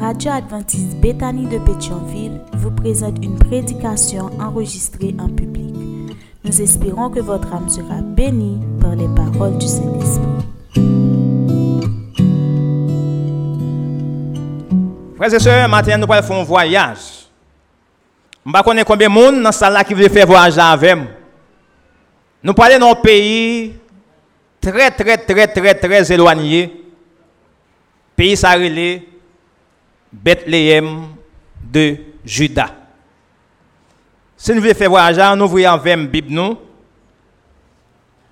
radio adventiste Bethany de Pétionville vous présente une prédication enregistrée en public. Nous espérons que votre âme sera bénie par les paroles du Saint-Esprit. Frères et sœurs, maintenant nous allons faire un voyage. Je ne pas combien de monde dans salle qui veut faire voyage avec moi. Nous parlons d'un pays très, très, très, très, très éloigné. Pays sarélé, Bethléem de Juda. Si nous voulons faire voyager, on ouvre en la Bible nous.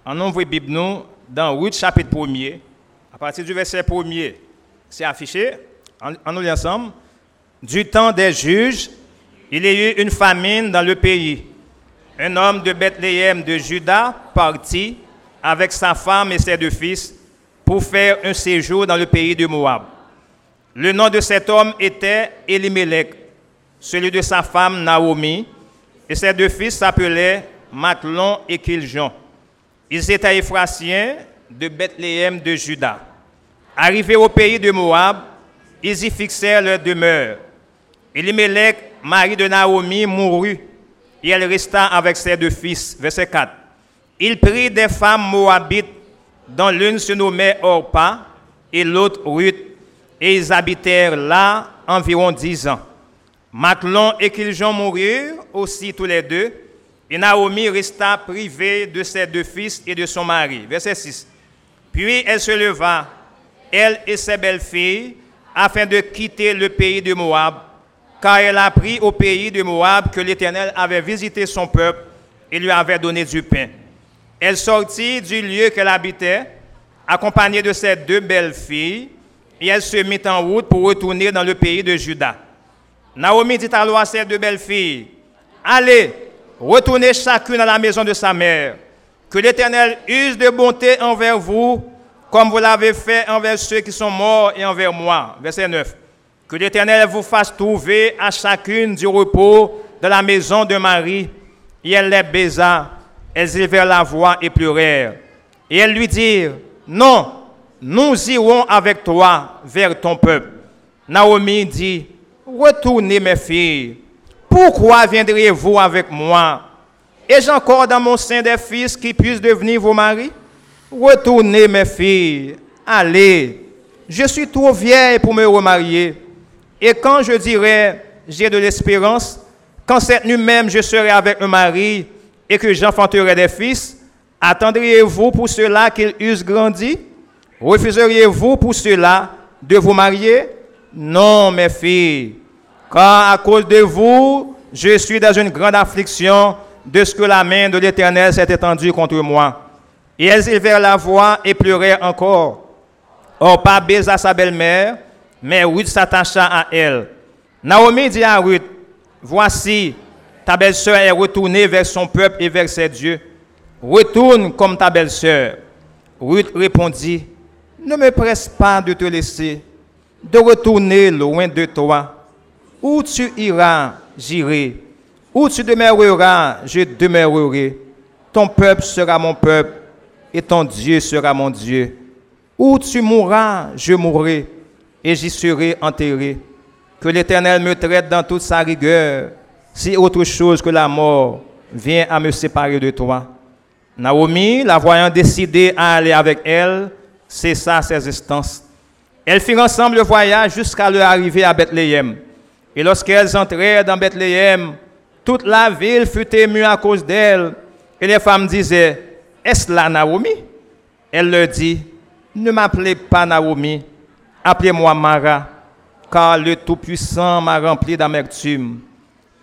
On ouvre Bible nous dans Ruth chapitre 1er. À partir du verset 1er, c'est affiché. On nous ensemble. Du temps des juges, il y a eu une famine dans le pays. Un homme de Bethléem de Juda partit avec sa femme et ses deux fils pour faire un séjour dans le pays de Moab. Le nom de cet homme était Elimelech, celui de sa femme Naomi, et ses deux fils s'appelaient Matlon et Kiljon. Ils étaient Éphrasiens de Bethléem de Juda. Arrivés au pays de Moab, ils y fixèrent leur demeure. Elimelech, mari de Naomi, mourut, et elle resta avec ses deux fils. Verset 4. Il prit des femmes moabites, dont l'une se nommait Orpa et l'autre Ruth, et ils habitèrent là environ dix ans. Maclon et Kiljon moururent aussi tous les deux, et Naomi resta privée de ses deux fils et de son mari. Verset 6. Puis elle se leva, elle et ses belles-filles, afin de quitter le pays de Moab, car elle apprit au pays de Moab que l'Éternel avait visité son peuple et lui avait donné du pain. Elle sortit du lieu qu'elle habitait, accompagnée de ses deux belles-filles, et elle se mit en route pour retourner dans le pays de Juda. Naomi dit alors à ses deux belles-filles, Allez, retournez chacune à la maison de sa mère, que l'Éternel use de bonté envers vous, comme vous l'avez fait envers ceux qui sont morts et envers moi. Verset 9. Que l'Éternel vous fasse trouver à chacune du repos de la maison de Marie. Et elle les baisa, elles élevèrent la voix et pleurèrent. Et elles lui dirent, non, nous irons avec toi vers ton peuple. Naomi dit, retournez mes filles, pourquoi viendriez-vous avec moi? Ai-je encore dans mon sein des fils qui puissent devenir vos maris? Retournez mes filles, allez, je suis trop vieille pour me remarier. Et quand je dirai, j'ai de l'espérance, quand cette nuit même je serai avec un mari et que j'enfanterai des fils, attendriez-vous pour cela qu'ils eussent grandi? Refuseriez-vous pour cela de vous marier? Non, mes filles, car à cause de vous, je suis dans une grande affliction de ce que la main de l'Éternel s'est étendue contre moi. Et elles élevèrent la voix et pleurèrent encore. Or, pas baisa sa belle-mère, mais Ruth s'attacha à elle. Naomi dit à Ruth, voici, ta belle-sœur est retournée vers son peuple et vers ses dieux. Retourne comme ta belle-sœur. Ruth répondit, ne me presse pas de te laisser, de retourner loin de toi. Où tu iras, j'irai. Où tu demeureras, je demeurerai. Ton peuple sera mon peuple et ton Dieu sera mon Dieu. Où tu mourras, je mourrai et j'y serai enterré. Que l'Éternel me traite dans toute sa rigueur, si autre chose que la mort vient à me séparer de toi. Naomi, la voyant décider à aller avec elle, cessa ses instances. Elles firent ensemble le voyage jusqu'à leur arrivée à Bethléem. Et lorsqu'elles entrèrent dans Bethléem, toute la ville fut émue à cause d'elles. Et les femmes disaient, Est-ce là Naomi? Elle leur dit, Ne m'appelez pas Naomi, appelez-moi Mara, car le Tout-Puissant m'a rempli d'amertume.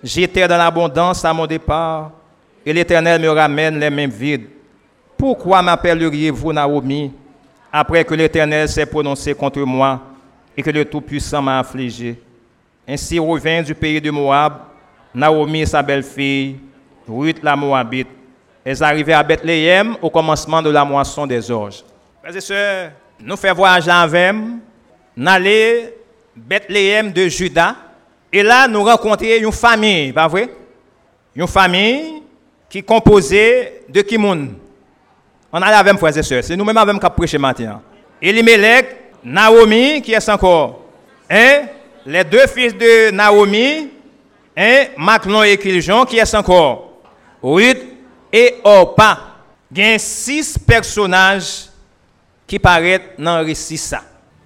J'étais dans l'abondance à mon départ, et l'Éternel me ramène les mains vides. Pourquoi m'appelleriez-vous Naomi? Après que l'Éternel s'est prononcé contre moi et que le Tout-Puissant m'a affligé. Ainsi revint du pays de Moab, Naomi et sa belle-fille, Ruth la Moabite. Elles arrivaient à Bethléem au commencement de la moisson des orges. Frères et sœurs, nous faisons voyager avec nous, allons Bethléem de Juda, et là nous rencontrons une famille, pas vrai? Une famille qui est composée de monde? On allait avec frères et sœurs. C'est nous-mêmes avec qui prêcher matin. Elimelech, Naomi, qui est encore? Hein? les deux fils de Naomi, hein, Maclon et Kiljon, qui est encore? Ruth et Orpa. Il y a six personnages qui paraissent dans le récit.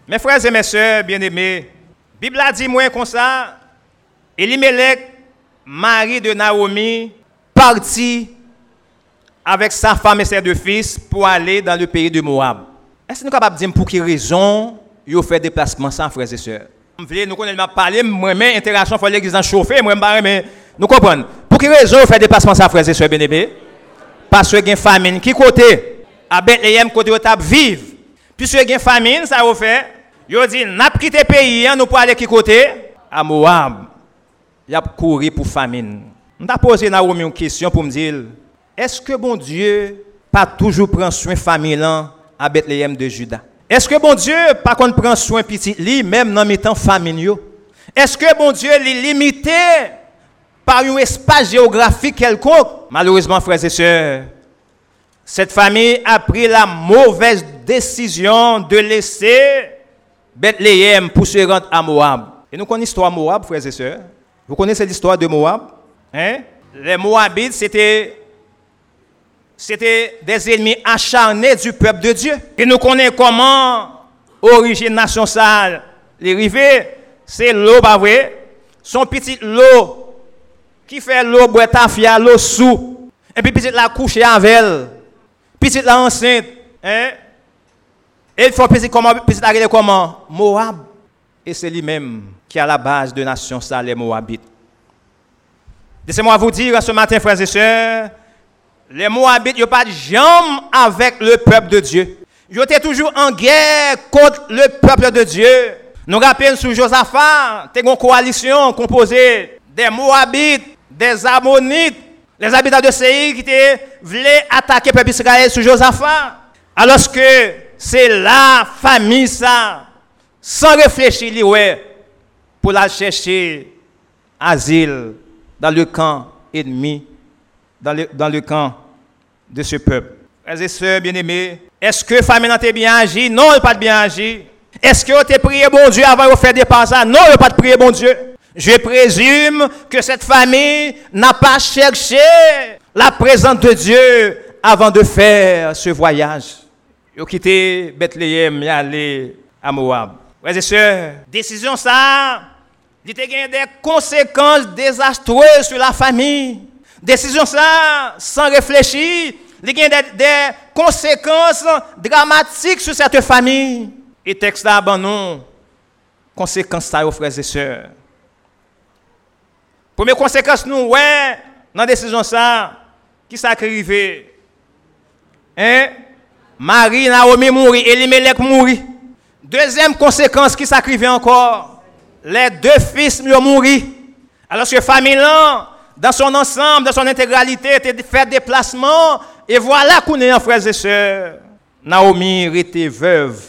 Mes frères et mes sœurs bien-aimés, la Bible a dit moi comme ça, Elimelech, mari de Naomi, parti avec sa femme et ses deux fils pour aller dans le pays de Moab. Est-ce que nous sommes capables de dire pour quelle raison ils ont fait déplacement sans frères et sœurs? Nous connaissons parler, moi-même, interaction, il faut l'église en chauffer, moi mais nous comprenons. Pour quelle raison ils ont fait déplacement sans frères et sœurs, bien Parce qu'il y a une famine. Qui côté À Bethléem, côté où ils vivre. Puisque il y a une famine, ça a fait. Ils ont dit, n'a quitté le pays, hein, nous pour aller qui côté? À Moab. Il a couru pour famine. On a posé une question pour me dire, est-ce que bon Dieu pas toujours prend soin famille à Bethléem de Juda? Est-ce que bon Dieu pas qu'on prend soin petit lui même dans temps famille Est-ce que bon Dieu est limité par un espace géographique quelconque? Malheureusement frères et sœurs, cette famille a pris la mauvaise décision de laisser Bethléem pour se rendre à Moab. Et nous connaissons l'histoire de Moab, frères et sœurs. Vous connaissez l'histoire de Moab hein? Les Moabites, c'était c'était des ennemis acharnés du peuple de Dieu. Et nous connaissons comment origine nation sale, les rivets, c'est l'eau, pas vrai? Son petit l'eau qui fait l'eau boire tafia, l'eau sous. Et puis petit la coucher avec elle. Petit la enceinte, hein? Et il faut petit comment petit la comment? Moab. Et c'est lui-même qui à la base de nation sale les Moabites. Laissez-moi vous dire ce matin frères et sœurs, les Moabites, ils pas de avec le peuple de Dieu. Ils étaient toujours en guerre contre le peuple de Dieu. Nous rappelons sous Josaphat, une coalition composée des Moabites, des Ammonites, les habitants de Séir qui voulaient attaquer le peuple d'Israël sous Josaphat. Alors que c'est la famille, ça, sans réfléchir, pour la chercher asile dans le camp ennemi dans le, camp de ce peuple. Frères et bien-aimés, est-ce que famille n'a bien agi? Non, elle n'a pas bien agi. Est-ce que vous prié bon Dieu avant de faire des passages? Non, elle n'a pas prié bon Dieu. Je présume que cette famille n'a pas cherché la présence de Dieu avant de faire ce voyage. Ils ont quitté Bethléem et allé à Moab. Frères et sœurs, décision ça, il y a des conséquences désastreuses sur la famille. Décision ça, sans réfléchir, il y a des, conséquences dramatiques sur cette famille. Et texte là, non, conséquences ça, frères et sœurs. Première conséquence, nous, ouais, dans la décision ça, qui s'est arrivé? Hein? Marie, Naomi mourit, Elimelech mourit. Deuxième conséquence qui s'est encore, les deux fils ont. Alors que famille là, dans son ensemble, dans son intégralité, était fait déplacement. Et voilà qu'on est en frères et sœurs. Naomi était veuve,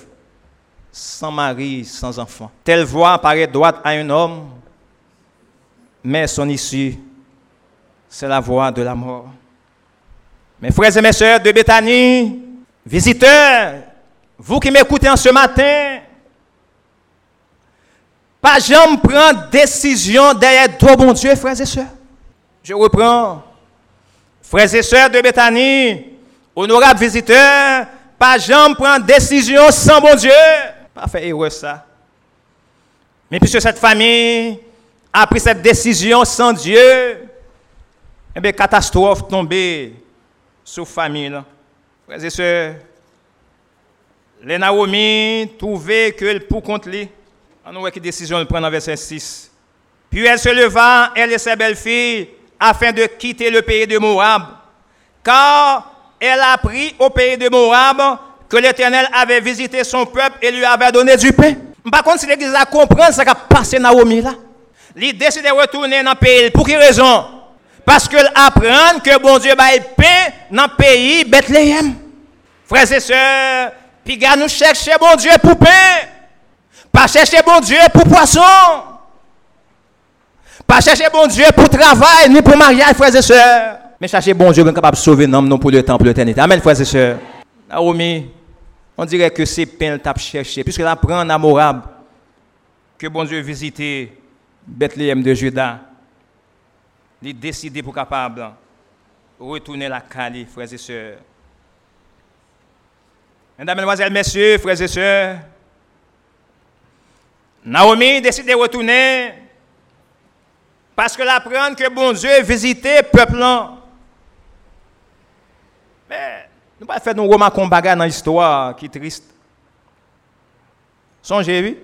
sans mari, sans enfant. Telle voix paraît droite à un homme, mais son issue, c'est la voix de la mort. Mes frères et mes sœurs de Béthanie, visiteurs, vous qui m'écoutez en ce matin, pas jamais prendre décision derrière toi, bon Dieu, frères et sœurs. Je reprends. Frères et sœurs de Bethanie, honorables visiteurs, pas jamais prendre décision sans bon Dieu. Pas faire erreur ça. Mais puisque cette famille a pris cette décision sans Dieu, eh bien, catastrophe tombée sur la famille. Frères et sœurs, les Naomi trouvaient que pour contre lui, on voit quelle décision elle prend dans verset 6. Puis elle se leva, elle et ses belles-filles, afin de quitter le pays de Moab, car elle a appris au pays de Moab que l'Éternel avait visité son peuple et lui avait donné du pain. Par contre, si l'Église a compris ce qui a passé Naomi là, il décide de retourner dans le pays. Pour quelle raison? Parce qu'elle apprend que bon Dieu va pain dans le pays Bethléem. Frères et sœurs, puis nous chercher bon Dieu pour pain. Pas chercher bon Dieu pour poisson. Pas chercher bon Dieu pour travail, ni pour mariage, frères et sœurs. Mais chercher bon Dieu, capable de sauver l'homme, non pour le temps, pour l'éternité. Amen, frères et sœurs. Naomi, on dirait que c'est peine t'a cherché, puisque la prend amorable. que bon Dieu visitait Bethléem de Juda, il décidé pour capable retourner la Cali, frères et sœurs. Mesdames, Messieurs, frères et sœurs, Naomi décide de retourner parce que l'apprendre que bon Dieu visitait le peuple. Mais nous ne pas faire nos romans combat dans l'histoire qui est triste. Songez, oui.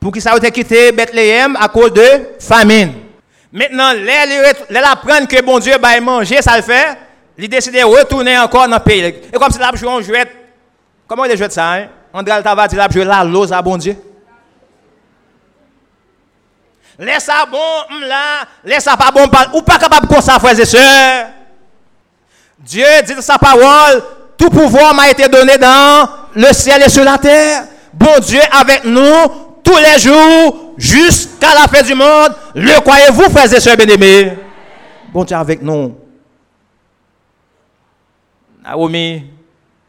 Pour qui ça quitté Bethléem à cause de famine. Maintenant, les apprendre que bon Dieu va manger, ça le fait. Il décide de retourner encore dans le pays. Et comme si là, joué un jouet. Comment il joué ça, hein? André Altava dit là, joué la lose à bon Dieu. Laisse ça bon, là, laisse ça pas bon, ou pas capable de ça, frères et sœurs. Dieu dit dans sa parole, tout pouvoir m'a été donné dans le ciel et sur la terre. Bon Dieu avec nous tous les jours jusqu'à la fin du monde. Le croyez-vous, frères et sœurs bien-aimés? Bon Dieu avec nous. Naomi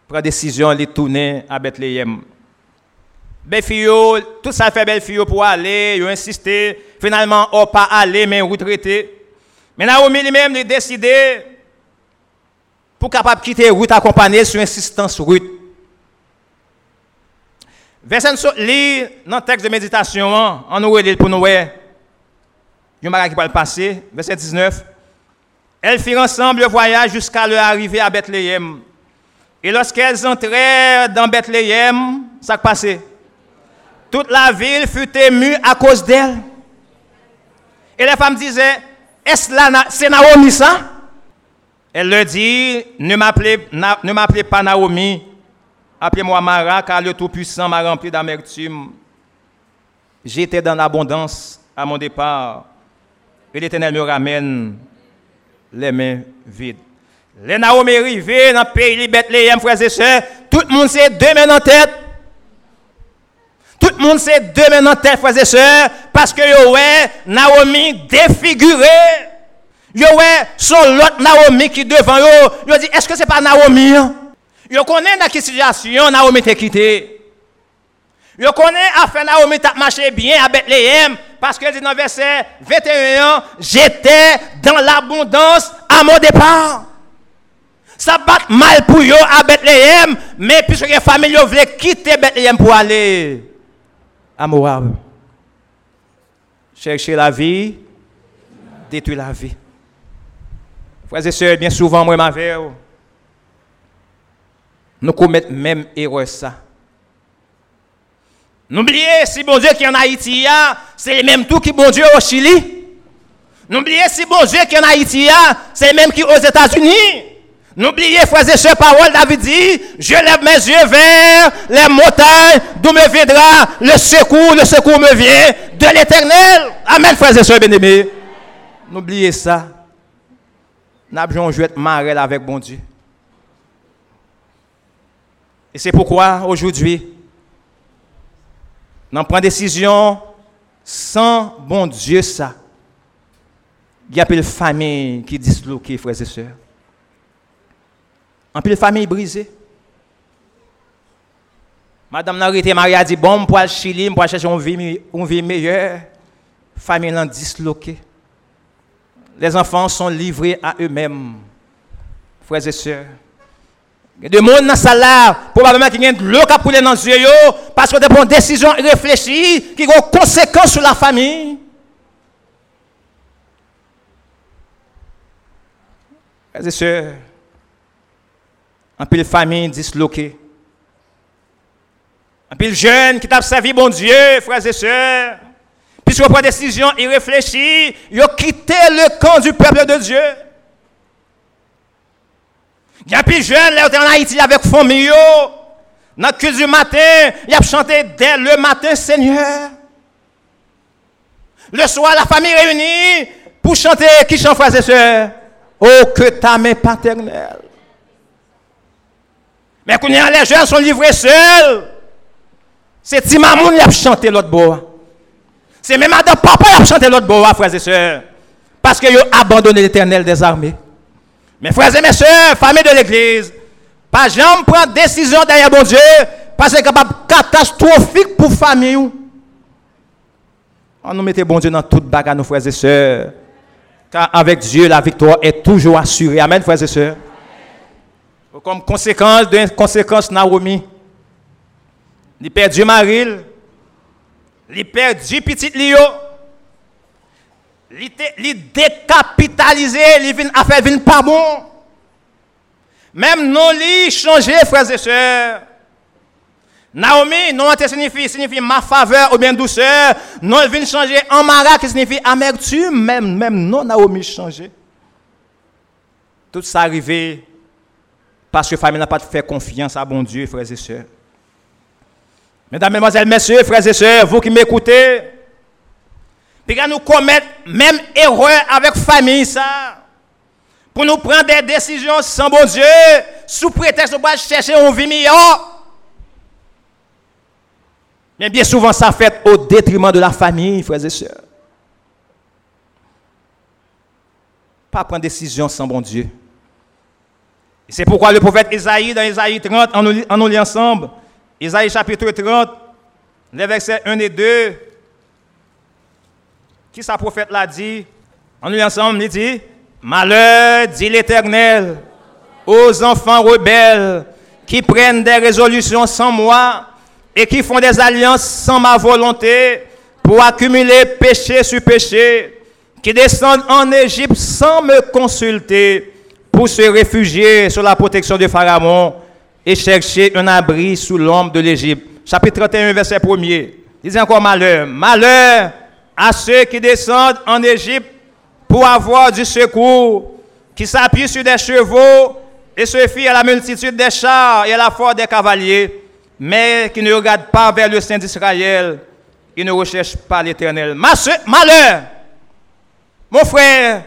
prend décision de tourner à Bethléem. Belle fille, tout ça fait belle fille pour aller, ils insisté. Finalement, on pas aller, mais retraité. Mais Naomi lui-même décidé pour capable quitter route accompagner sur insistance route. Verset lit dans le texte de méditation, en nous pour nous voir. Il a qui va le passer. Verset 19. Elles firent ensemble le voyage jusqu'à leur arrivée à Bethléem. Et lorsqu'elles entrèrent dans Bethléem, ça passé. Toute la ville fut émue à cause d'elle. Et les femmes disaient, est-ce là, c'est Naomi ça? Elle leur dit, ne m'appelez pas Naomi, appelez-moi Mara, car le Tout-Puissant m'a rempli d'amertume. J'étais dans l'abondance à mon départ, et l'Éternel me ramène les mains vides. Les Naomi arrivés dans le pays de Bethléem, frères et sœurs, tout le monde s'est deux mains en tête. Tout le monde s'est deux mains en tête, frères et sœurs, parce que ouais, Naomi défiguré. Ouais, son l'autre Naomi qui devant yo, yo dit, est-ce que c'est pas Naomi? Hein? Yo connaît dans quelle situation Naomi t'a quitté. Connaît à faire Naomi t'a marché bien à Bethléem, parce que dit dans verset 21, j'étais dans l'abondance à mon départ. Ça bat mal pour yo à Bethléem, mais puisque les familles voulaient quitter Bethléem pour aller à Moab. Chercher la vie, détruire la vie. Frères et sœurs, bien souvent, moi, ma nous commettons même erreur ça. N'oubliez, si bon Dieu qui est en Haïti, c'est le même tout qui bon Dieu au Chili. N'oubliez, si bon Dieu qui est en Haïti, c'est le même qui aux États-Unis. N'oubliez, frères et sœurs, parole, David dit, je lève mes yeux vers les montagnes, d'où me viendra le secours, le secours me vient de l'éternel. Amen, frères et sœurs bien-aimés. N'oubliez ça. N'abjons joué marel avec bon Dieu. Et c'est pourquoi, aujourd'hui, nous prenons décision sans bon Dieu ça. Il y a une famille qui disloquée, frères et sœurs. En plus, famille brisée. Madame Narité Maria dit Bon, pour aller Chili, pour chercher une vie, une vie meilleure. Famille est disloquée. Les enfants sont livrés à eux-mêmes. Frères et sœurs. Il y a des gens dans la salle probablement qui ont de l'eau qui pouler dans les yeux, parce que des décisions réfléchies qui ont conséquences sur la famille. Frères et sœurs, un peu de famille disloquée. Un peu de jeunes qui t'a servi bon Dieu, frères et sœurs. Puisque prend décision irréfléchie, ils ont quitté le camp du peuple de Dieu. Il y a plus jeunes, là, en Haïti avec famille, dans le du matin, ils ont chanté dès le matin, Seigneur. Le soir, la famille réunie pour chanter qui chante, frères et sœurs? Oh, que ta main paternelle. Mais quand les jeunes sont livrés seuls, c'est Timamoun qui a chanté l'autre bois. C'est même Adam Papa qui a chanté l'autre bois, frères et sœurs. Parce qu'ils ont abandonné l'éternel des armées. Mais frères et mes sœurs, famille de l'église, pas jamais prendre décision derrière bon Dieu, parce que capable catastrophique pour famille. On nous mettait bon Dieu dans toute bagarre, nos frères et sœurs. Car avec Dieu, la victoire est toujours assurée. Amen, frères et sœurs. Comme conséquence d'une conséquence, Naomi, il perdu Maril, il perdu petit Lio, il décapitalisé, il à faire pas bon. Même non, il changé, frères et sœurs. Naomi, non, signifie, signifie ma faveur ou bien douceur. Non, il vient changer en mara qui signifie amertume. Même, même non, Naomi changé. Tout ça arrivé parce que la famille n'a pas fait confiance à bon Dieu, frères et sœurs. Mesdames, Mesdemoiselles, Messieurs, frères et sœurs, vous qui m'écoutez, puis nous commettre même erreur avec famille, ça. Pour nous prendre des décisions sans bon Dieu, sous prétexte de chercher un vie meilleur. Mais bien souvent, ça fait au détriment de la famille, frères et sœurs. Pas prendre décision sans bon Dieu. C'est pourquoi le prophète Isaïe, dans Isaïe 30, en nous, en nous lit ensemble, Isaïe chapitre 30, les versets 1 et 2, qui sa prophète l'a dit, en nous lit ensemble, il dit, Malheur, dit l'Éternel, aux enfants rebelles qui prennent des résolutions sans moi et qui font des alliances sans ma volonté pour accumuler péché sur péché, qui descendent en Égypte sans me consulter pour se réfugier sous la protection de Pharaon et chercher un abri sous l'ombre de l'Égypte. Chapitre 31, verset 1er. Disait encore malheur. Malheur à ceux qui descendent en Égypte pour avoir du secours, qui s'appuient sur des chevaux et se fient à la multitude des chars et à la force des cavaliers mais qui ne regarde pas vers le Saint d'Israël, il ne recherche pas l'Éternel. malheur, mon frère,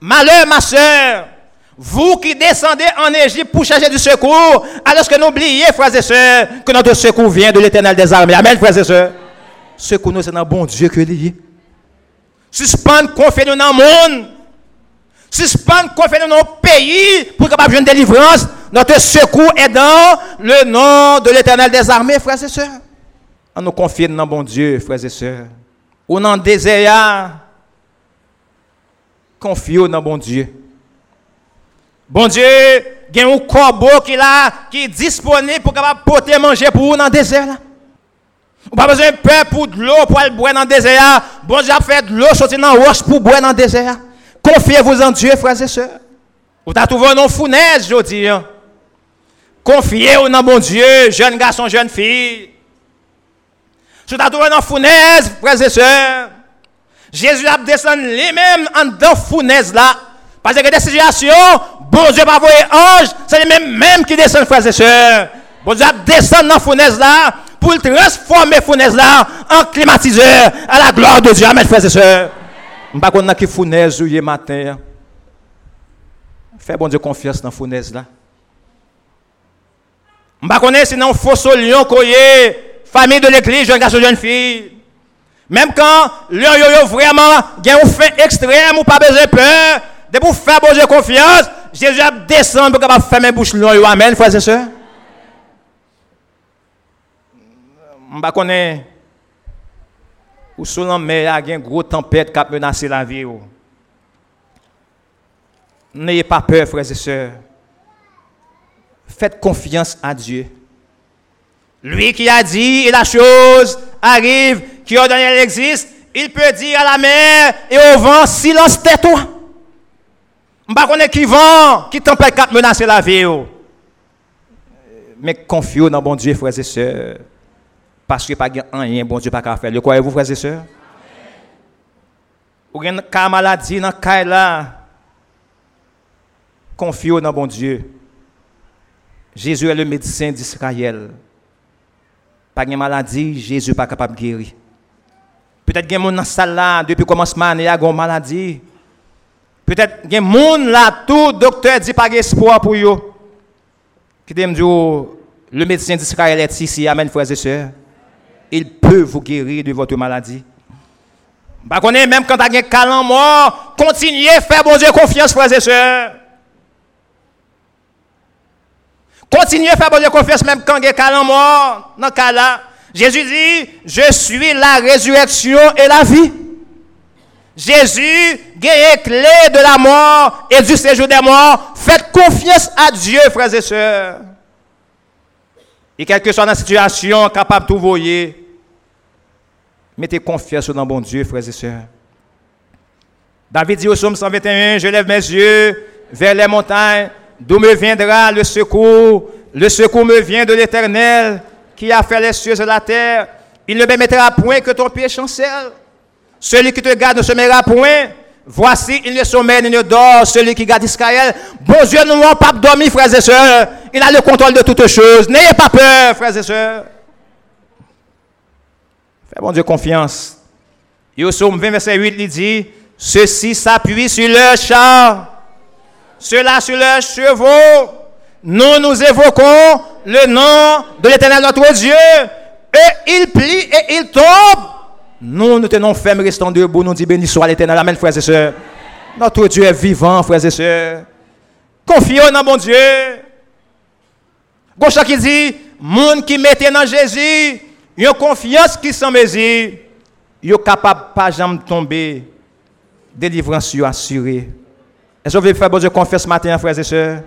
malheur, ma soeur, vous qui descendez en Égypte pour chercher du secours, alors que n'oubliez, frères et sœurs, que notre secours vient de l'Éternel des armées. Amen, frères et sœurs. Secours nous, c'est un bon Dieu que lié. Suspendre, confier nous dans le monde. Suspendre, confier nous dans nos pays pour capable une délivrance notre secours est dans le nom de l'éternel des armées, frères et sœurs. On nous confie dans bon Dieu, frères et sœurs. Ou dans le désert, confiez dans bon Dieu. Bon Dieu, il y a un corbeau qui, est disponible pour porter manger pour vous dans le désert. Là. Vous pas besoin de peur pour de l'eau pour aller boire dans le désert. Bon Dieu a fait de l'eau sortir dans la roche pour boire dans le désert. Confiez-vous en Dieu, frères et sœurs. Vous avez trouvé un fournaise, je dis. Confiez-vous dans bon Dieu, jeune garçon, jeune fille. Je t'ai trouvé dans fournaise, frères et sœurs. Jésus a descendu lui-même en dans fournaise là. Parce que des situations, bon Dieu va ange, c'est lui-même même qui descend, frères et sœurs. Bon Dieu a descendu dans fournaise là pour transformer fournaise là en climatiseur à la gloire de Dieu. Amen, frères et sœurs. Je ne sais pas qui fournaise hier matin. Fais bon Dieu confiance dans fournaise là. Je ne connais pas si non faux lion famille de l'église, jeune garçon, jeune fille. Même quand lion yo, vraiment a un fait extrême ou pas besoin de peur, de pour faire bon Dieu confiance, Jésus a descendu pour capable bouches lion yo. Amen, frères et sœurs. Connais pas ou sous mais il y a une grosse tempête qui a menacé la vie. N'ayez pas peur, frères et sœurs. Faites confiance à Dieu. Lui qui a dit, et la chose arrive, qui ordonne, elle existe, il peut dire à la mer et au vent, silence, tais-toi. Je ne sais qui vent, qui tempête qui menacer la vie. Mais confiez dans bon Dieu, frères et sœurs. Parce que pas rien, bon Dieu, pas faire. Le croyez-vous, frères et sœurs? Ou une maladie dans le là. Confiez dans bon Dieu. Jésus est le médecin d'Israël. Pas de maladie, Jésus n'est pas capable de guérir. Peut-être qu'il y a des gens dans la salle depuis le commencement, il y a une maladie. Peut-être qu'il y a des gens là, tout docteur dit pas d'espoir pour eux. Qui dit, oh, le médecin d'Israël est ici, Amen, frères et sœurs. Il peut vous guérir de votre maladie. Bah, même quand tu as un calme mort, continuez à faire bon confiance, frères et sœurs. Continuez à faire bonne confiance même quand il y a mort. Dans ce cas-là, Jésus dit, je suis la résurrection et la vie. Jésus gagne clé de la mort et du séjour des morts. Faites confiance à Dieu, frères et sœurs. Et quelle que soit la situation, capable de voyer, mettez confiance dans bon Dieu, frères et sœurs. David dit au psaume 121, je lève mes yeux vers les montagnes, d'où me viendra le secours. Le secours me vient de l'Éternel qui a fait les cieux et la terre. Il ne permettra point que ton pied chancelle. Celui qui te garde ne se mettra point. Voici, il ne sommeille ni ne dort, celui qui garde Israël. Bon Dieu, nous n'avons pas dormi, frères et sœurs. Il a le contrôle de toutes choses. N'ayez pas peur, frères et sœurs. Fais bon Dieu confiance. Et au psaume 20, verset 8, il dit, ceux-ci s'appuient sur leur char, ceux-là sur leurs chevaux. Nous nous évoquons le nom de l'éternel notre Dieu. Et il plie et il tombe. Nous nous tenons fermes, restons debout, nous disons béni soit l'éternel. Amen, frères et sœurs. Notre Dieu est vivant, frères et sœurs. Confions dans mon Dieu. Gauche qui dit, monde qui mettait dans Jésus, a confiance qui s'en mesure, il est capable pas jamais tomber. Délivrance assurée. Est-ce que vous voulez faire bon Dieu confiance ce matin, frères et sœurs?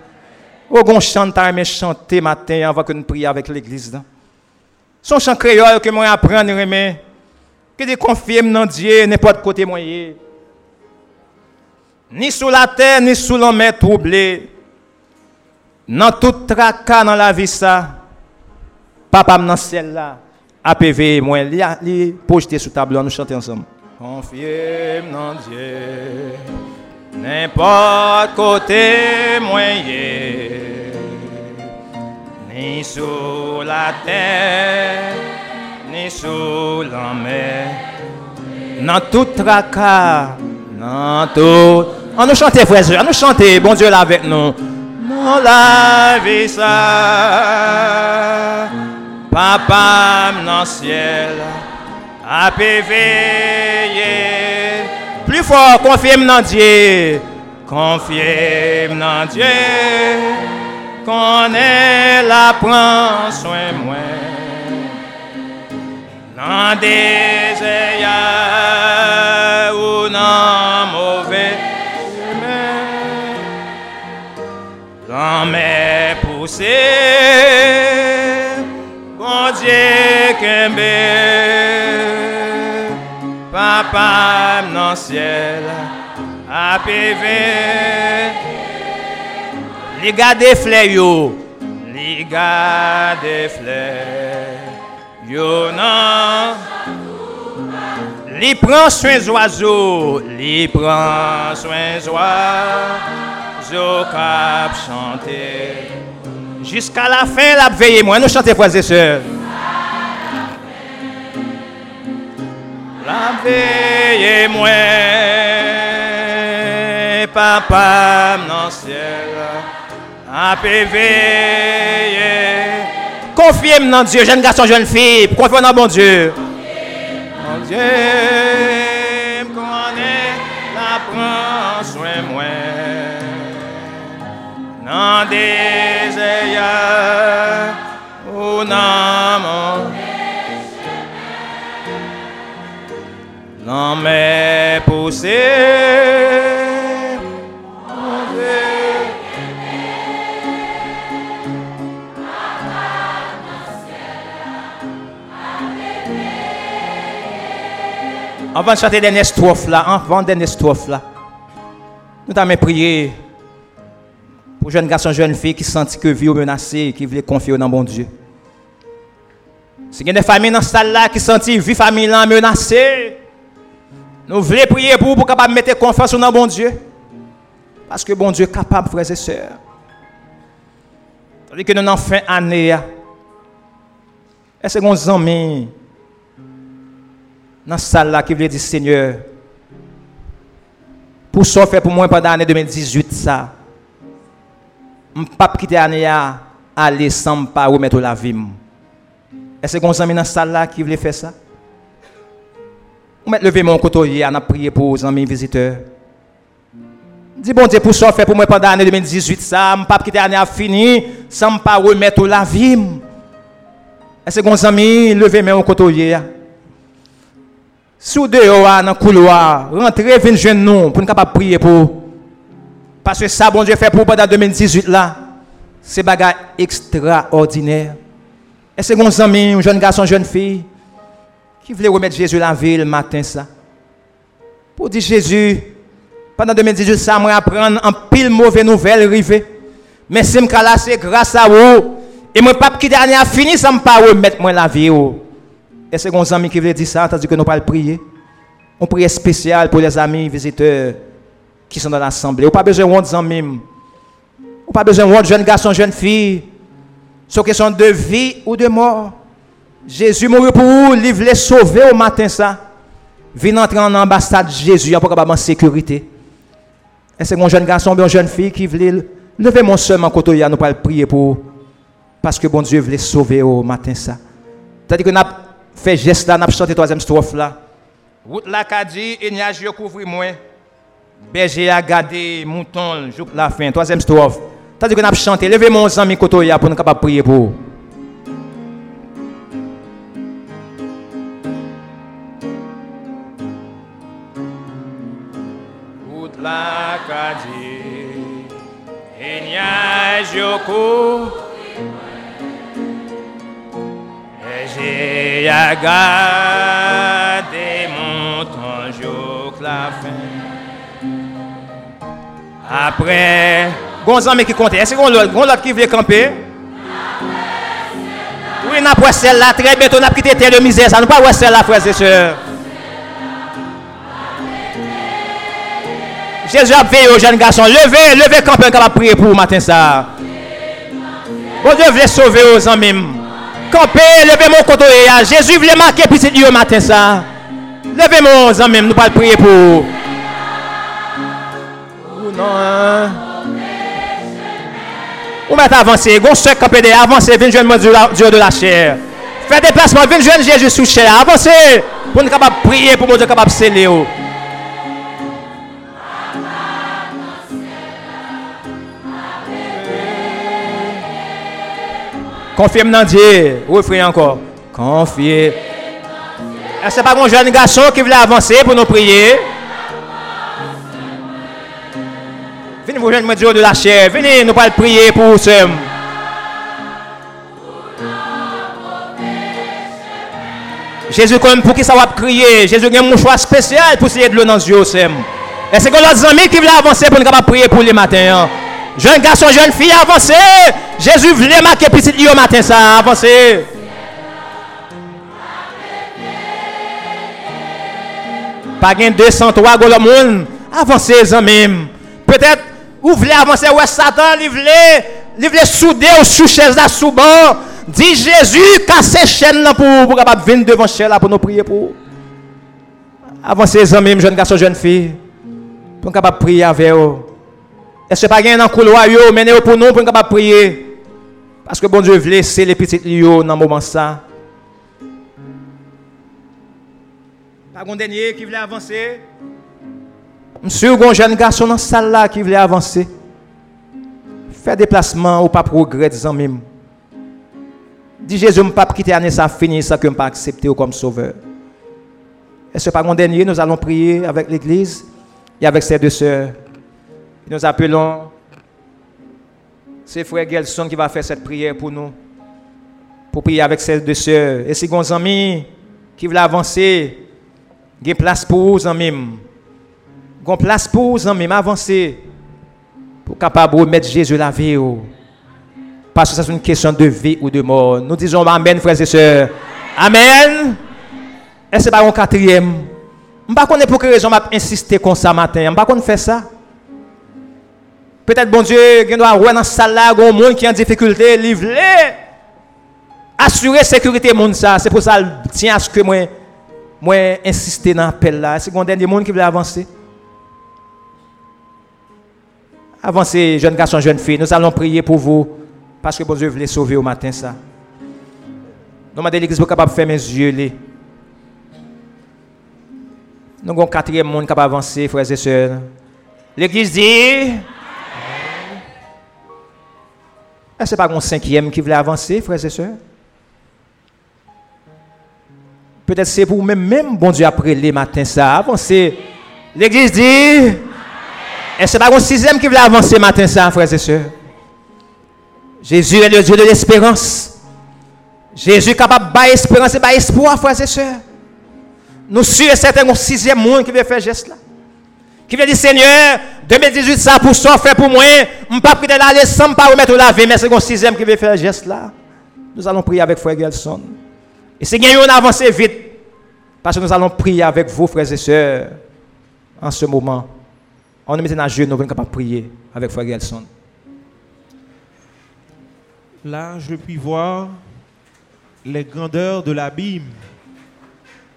Ou on chante, mais chanter matin avant que nous prions avec l'église. Son chant créole que moi apprendre, mais que de confier dans Dieu n'importe côté moyen. Ni sous la terre, ni sous la mer troublée. Dans tout tracas dans la vie, ça, papa dans ciel là, APV, moi, li projeté sur tableau, nous chanter ensemble. Confiez dans Dieu, n'importe côté moyen, ni sous la terre, ni sous la dans tout tracas, dans tout. On nous chanter, frères, on nous chanter, bon Dieu là avec nous. Dans la vie, ça, papa dans ciel à veiller. Plus fort, confirme dans Dieu. Confirme dans Dieu. Qu'on est là, prend soin moi. Des ayats ou dans mauvais chemin. Dans mes poussées. Bon Dieu, qu'aime papa dans ciel, à PV. Les gars des fleurs. Les gars des fleurs, yo non. Les prend soin des oiseaux, les prend soin des oiseaux, cap chanter. Jusqu'à la fin, la veille, moi, nous chantons, frères et sœurs. La veille, moi, papa, ciel, à Confiez dans Dieu, jeune garçon, jeune fille, confiez dans bon Dieu. Mon Dieu, connaît, la prend soin moi. Dans des ayats, ou dans mon dans mes poussées. Avant de chanter des strophes là, avant des strophes là, nous avons prié pour jeunes garçons, jeunes filles qui sentent que vie est menacée, qui veulent confier dans bon Dieu. Si il y a des familles dans cette salle là qui sentent vie famille menacée, nous voulons prier pour pour capable mettre confiance dans bon Dieu. Parce que bon Dieu est capable, frères et sœurs. Tandis que nous avons fait année. Est-ce que dans cette salle là qui veut dire Seigneur, pour ça faire pour moi pendant l'année 2018 ça, je ne pas quitter l'année aller sans pas remettre la vie. Est-ce que nous amis dans cette salle qui veut faire ça? On met lever mon côté, on a prié pour les amis visiteurs. Dis bon Dieu pour ça fait pour moi pendant l'année 2018 ça, je pas quitter l'année à fini sans pas remettre la vie. Est-ce que mes amis lever mon côté Sous dehors, dans le couloir, rentrer, venir joindre nous pour nous capables prier pour. Parce que ça, bon Dieu fait pour pendant 2018 là, c'est bagage extraordinaire. Et c'est mon ami, un jeune garçon, jeune fille, qui voulait remettre Jésus la ville le matin ça? Pour dire Jésus, pendant 2018, ça m'a apprendre en pile mauvaise nouvelle rivé. Mais si c'est grâce à vous. Et moi, pas qui dernier a fini, ça me pas remettre moi la vie. Et c'est mon ami qui veut dire ça, tandis que nous pas prier. On prie spécial pour les amis visiteurs qui sont dans l'assemblée. On pas besoin de amis. On pas besoin de jeunes garçons, jeunes filles. C'est une question de vie ou de mort. Jésus mourut pour vous, il voulait sauver au matin ça. Venez entrer en ambassade de Jésus pour en sécurité. Et c'est mon jeune garçon, une jeune fille qui voulait lever mon seul en côté, nous pas prier pour parce que bon Dieu voulait sauver au matin ça. C'est-à-dire que fait geste là, nous chanté troisième strophe là. Route là qu'a dit, il n'y a je couvrir moi. Berger a gardé mouton jusqu'à la fin, troisième strophe. C'est-à-dire que nous chanté, levez mon ami côté pour nous capable prier pour. Route là qu'a dit, il n'y a j'ai gardé mon temps jusqu'à la fin. Après, gonzan mais qui compte. Est-ce qu'on l'autre qui veut camper? Oui, n'a pas celle-là, très bientôt, on a quitté terre de misère, ça nous pas celle-là, frères et sœurs. Jésus a veillé aux jeunes garçons, levez, levez camper, on va prier pour matin ça. Bon Dieu veut sauver aux amis levez mon côté. Jésus voulait marquer petit Dieu matin ça. Levez mon amis, nous pas prier pour. Ou non. Hein? Ou mettre avancer, gon se camper de avancer, venez joindre Dieu de la chair. Faites déplacement, venez joindre Jésus sous chair. Avancez pour nous capable prier pour mon Dieu capable sceller. Confirme dans Dieu. Refrain encore. Confiez. Ce n'est pas mon jeune garçon qui voulait avancer pour nous prier? Venez vous joindre Dieu de la chair. Venez nous pas prier pour vous. Jésus, comme pour qui ça va crier, Jésus a un mouchoir spécial pour essayer de l'eau dans. Et c'est que nos amis qui veulent avancer pour nous prier pour les matins. Jeune garçon, jeune fille, avancez. Jésus voulait marquer petit au matin ça, avancez. Pas gain 203 go. Avancez même. Peut-être vous voulez avancer ouais Satan, il voulait il voulait souder au sous chaise là sous. Dit Jésus casser chaîne là pour pour capable venir devant chaise là pour nous prier pour. Avancez même jeune garçon, jeune fille. Pour capable prier avec eux. Est-ce que pas dans le couloir, menez pour nous pour nous prier? Parce que bon Dieu veut laisser les petites dans le moment ça. Pas un dernier qui voulait avancer? Monsieur, un jeune garçon dans la salle là qui voulait avancer. Faire déplacement ou pas progrès, disant même. Dis Jésus, je ne pas quitter l'année, ça finit, ça que je ne pas accepter comme sauveur. Est-ce que pas un dernier, nous allons prier avec l'église et avec ses deux sœurs? Nous appelons c'est frère Gelson qui va faire cette prière pour nous. Pour prier avec ses deux sœurs. Et si vos amis qui veulent avancer, il y a place pour vous, amis. Il place pour vous, amis, avancer. Pour capable de mettre Jésus la vie. Parce que c'est une question de vie ou de mort. Nous disons Amen, frères et sœurs. Amen. Et c'est pas un quatrième. Je ne sais pas pour quelle raison je insister comme ça matin. Je ne sais pas faire ça. Peut-être, bon Dieu, il doit avoir dans salle là, un monde qui est en difficulté, livrer, assurer la sécurité de monde ça. C'est pour ça que tiens à ce que moi, moi insister dans l'appel là. C'est un dernier monde qui veut avancer? Avancez, jeunes garçons, jeunes filles. Nous allons prier pour vous. Parce que bon Dieu voulait sauver au matin ça. Nous demandons l'église pour capable faire mes yeux. Nous avons quatrième monde capable d'avancer, frères et sœurs. L'église dit. E se pa kon cinquième ki vle avanse, freze se? Petè se pou mèm mèm, bon Dieu apre le matin sa, avanse. L'Eglise di, e se pa kon sixième ki vle avanse matin sa, freze se? Jésus est le Dieu de l'espérance. Jésus est capable de espérance et de espoir, frères et sœurs. Nous sommes certains, un sixième monde qui veut faire geste là. Qui veut dire, Seigneur, 2018, ça pour ça, fait pour moi. Je ne pas prier l'aller sans pas remettre la vie, mais c'est un sixième qui veut faire geste là. Nous allons prier avec Frère Gelson. Et c'est on avance vite. Parce que nous allons prier avec vous, frères et sœurs, en ce moment. On est maintenant à genoux, nous sommes capables de prier avec Frère Gelson. Là, je puis voir les grandeurs de l'abîme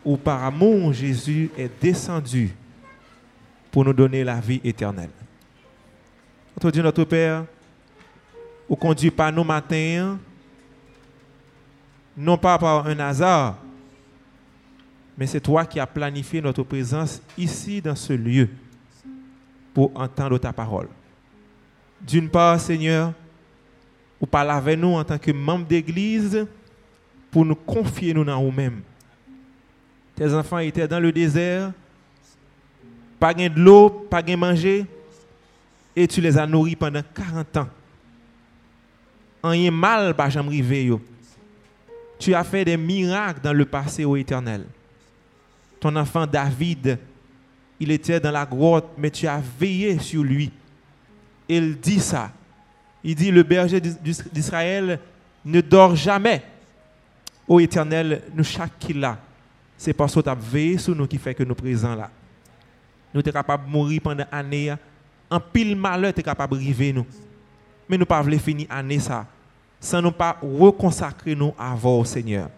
où par amour Jésus est descendu pour nous donner la vie éternelle. Notre Dieu, notre Père, au conduit pas nos matins, non pas par un hasard, mais c'est toi qui as planifié notre présence ici dans ce lieu pour entendre ta parole. D'une part, Seigneur, ou parler avec nous en tant que membres d'église pour nous confier nous dans nous-mêmes. Tes enfants étaient dans le désert, pas de l'eau, pas de manger, et tu les as nourris pendant 40 ans. Rien mal, pas jamais Tu as fait des miracles dans le passé au éternel. Ton enfant David, il était dans la grotte, mais tu as veillé sur lui. Il dit ça. Il dit, le berger d'Israël ne dort jamais. Ô éternel, nous chaque qui là, c'est parce que tu as veillé sur nous qui fait que nous présents là. Nous sommes capables de mourir pendant année. En pile malheur, es capable de vivre nous. Mais nous ne pouvons pas finir l'année ça. Sans nous pas reconsacrer nous à vous, Seigneur.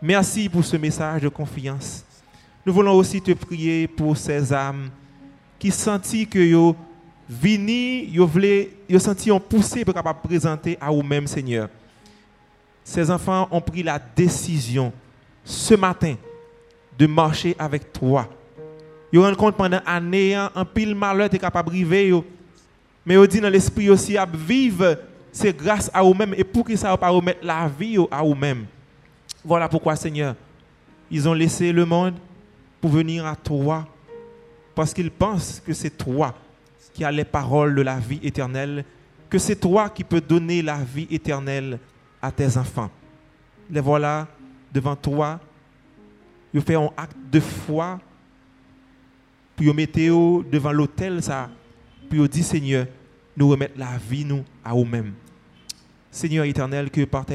Merci pour ce message de confiance. Nous voulons aussi te prier pour ces âmes qui sentent que yo vini, yo senti ont poussé pour capable présenter à vous-même, Seigneur. Ces enfants ont pris la décision ce matin de marcher avec toi Rend compte pendant année en pile malheur tu capable de vivre mais on dit dans l'esprit aussi à vivre c'est grâce à vous-même et pour que ça pas remettre la vie à vous-même? Voilà pourquoi Seigneur, ils ont laissé le monde pour venir à toi parce qu'ils pensent que c'est toi qui as les paroles de la vie éternelle, que c'est toi qui peux donner la vie éternelle à tes enfants. Les voilà devant toi. Ils font un acte de foi pour mettre devant l'autel ça, pour dire Seigneur, nous remettre la vie nous à nous-mêmes. Seigneur éternel, que par,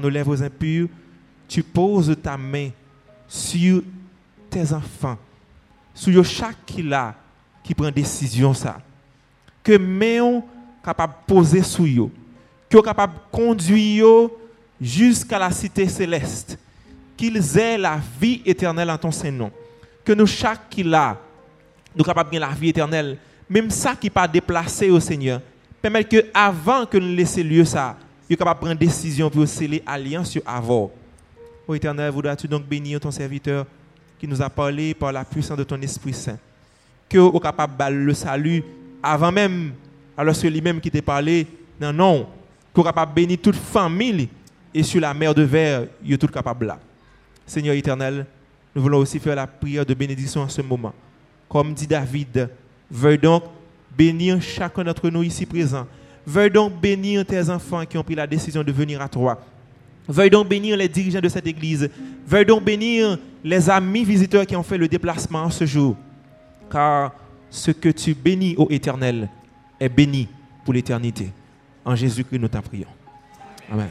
nos lèvres impures, tu poses ta main sur tes enfants, sur chaque qui là, qui prend décision ça. Que main capable de poser sur eux, que capable de conduire jusqu'à la cité céleste, qu'ils aient la vie éternelle en ton Saint-Nom que nous, chaque qui là, nous capables de la vie éternelle. Même ça qui pas déplacé au Seigneur, permet que avant que nous laissions lieu ça, nous capable prendre décision pour sceller alliance avant. Ô Éternel, voudras-tu donc bénir ton serviteur qui nous a parlé par la puissance de ton Esprit Saint? Que nous capable le salut avant même, alors que lui-même qui t'a parlé, non, non, que capable bénir toute famille et sur la mer de verre, il est tout capable là. Seigneur éternel, nous voulons aussi faire la prière de bénédiction en ce moment. Comme dit David, veuille donc bénir chacun d'entre nous ici présents. Veuille donc bénir tes enfants qui ont pris la décision de venir à toi. Veuille donc bénir les dirigeants de cette église. Veuille donc bénir les amis visiteurs qui ont fait le déplacement ce jour. Car ce que tu bénis, ô Éternel, est béni pour l'éternité. En Jésus-Christ, nous t'en prions. Amen.